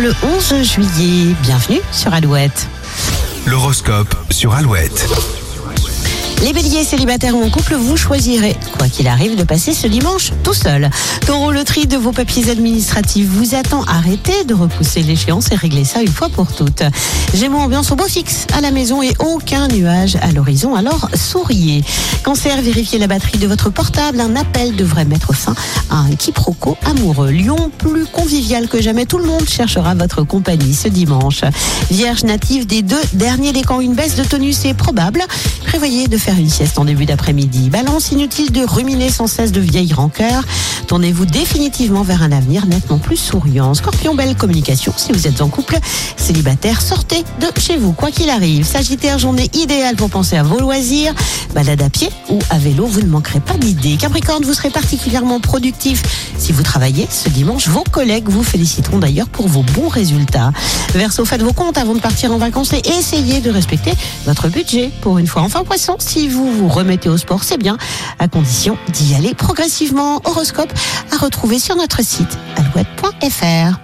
le 11 juillet. Bienvenue sur Alouette. L'horoscope sur Alouette. Les béliers célibataires ou en couple, vous choisirez, quoi qu'il arrive, de passer ce dimanche tout seul. Taureau, le tri de vos papiers administratifs vous attend. Arrêtez de repousser l'échéance et réglez ça une fois pour toutes. Gémeaux, ambiance au beau fixe à la maison et aucun nuage à l'horizon, alors souriez. Cancer, vérifiez la batterie de votre portable. Un appel devrait mettre fin à un quiproquo amoureux. Lion, plus convivial que jamais, tout le monde cherchera votre compagnie ce dimanche. Vierge native des deux derniers décans, une baisse de tonus est probable. Prévoyez de faire une sieste en début d'après-midi. Balance, inutile de ruminer sans cesse de vieilles rancœurs. Tournez-vous définitivement vers un avenir nettement plus souriant. Scorpion, belle communication. Si vous êtes en couple, célibataire, sortez de chez vous, quoi qu'il arrive. Sagittaire, journée idéale pour penser à vos loisirs. Balade à pied ou à vélo, vous ne manquerez pas d'idées. Capricorne, vous serez particulièrement productif si vous travaillez ce dimanche. Vos collègues vous féliciteront d'ailleurs pour vos bons résultats. Verseau, faites vos comptes avant de partir en vacances et essayez de respecter votre budget pour une fois. Enfin, poisson, si vous vous remettez au sport, c'est bien, à condition d'y aller progressivement. Horoscope à retrouver sur notre site alouette.fr.